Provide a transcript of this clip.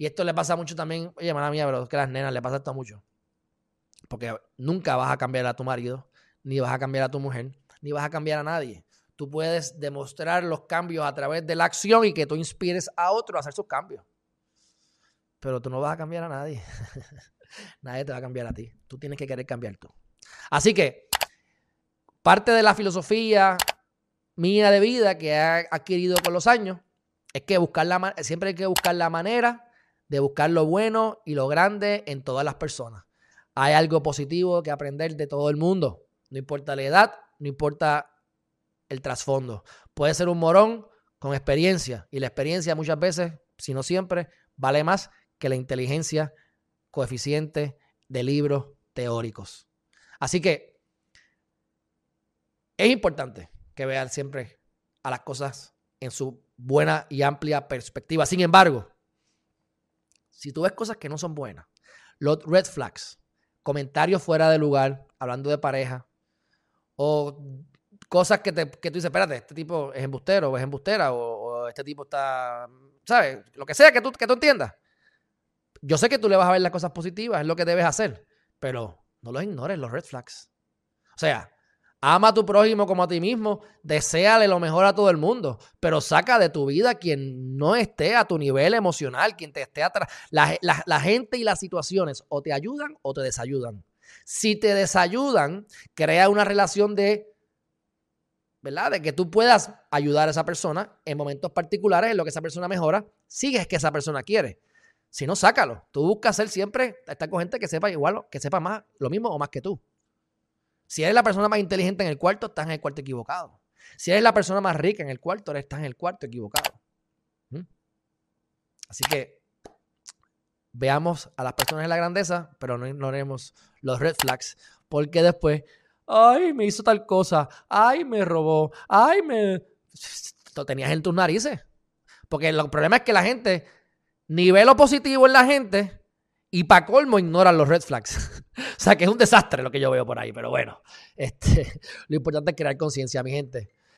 Y esto le pasa mucho también, oye, mala mía, pero es que a las nenas le pasa esto mucho. Porque nunca vas a cambiar a tu marido, ni vas a cambiar a tu mujer, ni vas a cambiar a nadie. Tú puedes demostrar los cambios a través de la acción y que tú inspires a otro a hacer sus cambios. Pero tú no vas a cambiar a nadie. nadie te va a cambiar a ti. Tú tienes que querer cambiar tú. Así que parte de la filosofía mía de vida que he adquirido con los años es que buscar la, siempre hay que buscar la manera de buscar lo bueno y lo grande en todas las personas. Hay algo positivo que aprender de todo el mundo. No importa la edad, no importa el trasfondo. Puede ser un morón con experiencia y la experiencia muchas veces, si no siempre, vale más que la inteligencia coeficiente de libros teóricos. Así que es importante que vean siempre a las cosas en su buena y amplia perspectiva. Sin embargo, si tú ves cosas que no son buenas, los red flags, comentarios fuera de lugar, hablando de pareja, o cosas que, te, que tú dices, espérate, este tipo es embustero o es embustera, o, este tipo está, ¿sabes? Lo que sea que tú, que tú entiendas. Yo sé que tú le vas a ver las cosas positivas, es lo que debes hacer, pero no los ignores, los red flags. O sea, Ama a tu prójimo como a ti mismo, deséale lo mejor a todo el mundo, pero saca de tu vida quien no esté a tu nivel emocional, quien te esté atrás. La, gente y las situaciones o te ayudan o te desayudan. Si te desayudan, crea una relación de, ¿verdad? De que tú puedas ayudar a esa persona en momentos particulares en lo que esa persona mejora, sigues que esa persona quiere. Si no, sácalo. Tú buscas ser siempre, estar con gente que sepa igual, que sepa más, lo mismo o más que tú. Si eres la persona más inteligente en el cuarto, estás en el cuarto equivocado. Si eres la persona más rica en el cuarto, estás en el cuarto equivocado. ¿Mm? Así que veamos a las personas en la grandeza, pero no ignoremos los red flags, porque después, ay, me hizo tal cosa, ay, me robó, ay, me... Lo tenías en tus narices. Porque el problema es que la gente, nivel positivo en la gente, y para colmo ignoran los red flags. sea que es un desastre lo que yo veo por ahí, pero bueno, este, lo importante es crear conciencia, mi gente.